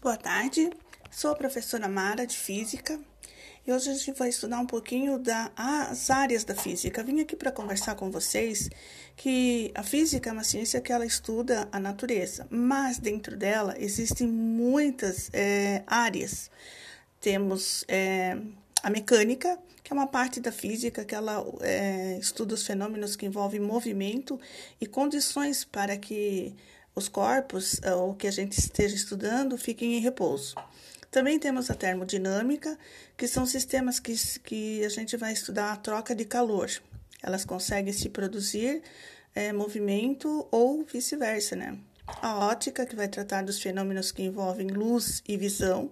Boa tarde, sou a professora Mara de Física e hoje a gente vai estudar um pouquinho das áreas da física. Vim aqui para conversar com vocês que a física é uma ciência que ela estuda a natureza, mas dentro dela existem muitas é, áreas. Temos é, a mecânica, que é uma parte da física que ela é, estuda os fenômenos que envolvem movimento e condições para que os corpos, eh, ou que a gente esteja estudando, fiquem em repouso. Também temos a termodinâmica, que são sistemas que, que a gente vai estudar a troca de calor. Elas conseguem se produzir é, movimento ou vice-versa, né? A ótica, que vai tratar dos fenômenos que envolvem luz e visão.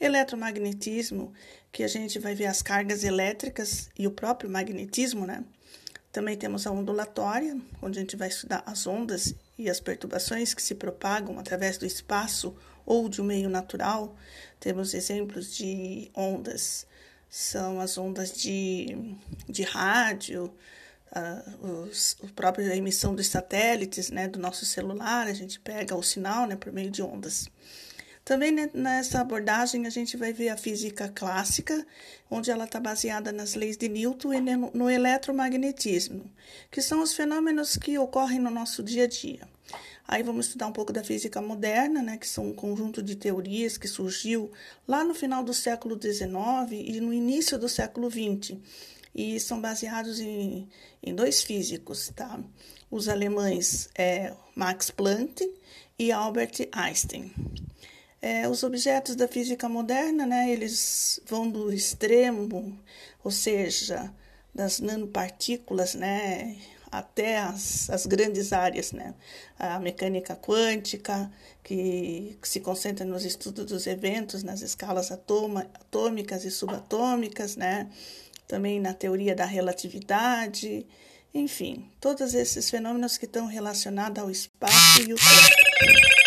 Eletromagnetismo, que a gente vai ver as cargas elétricas e o próprio magnetismo, né? Também temos a ondulatória, onde a gente vai estudar as ondas e as perturbações que se propagam através do espaço ou de um meio natural. Temos exemplos de ondas, são as ondas de, de rádio, a, os, a própria emissão dos satélites né, do nosso celular, a gente pega o sinal né, por meio de ondas. Também nessa abordagem a gente vai ver a física clássica, onde ela está baseada nas leis de Newton e no eletromagnetismo, que são os fenômenos que ocorrem no nosso dia a dia. Aí vamos estudar um pouco da física moderna, né, que são um conjunto de teorias que surgiu lá no final do século XIX e no início do século XX, e são baseados em, em dois físicos, tá? Os alemães é, Max Planck e Albert Einstein. É, os objetos da física moderna, né, eles vão do extremo, ou seja, das nanopartículas, né, até as, as grandes áreas, né, a mecânica quântica, que, que se concentra nos estudos dos eventos nas escalas atoma, atômicas e subatômicas, né, também na teoria da relatividade, enfim, todos esses fenômenos que estão relacionados ao espaço e o tempo.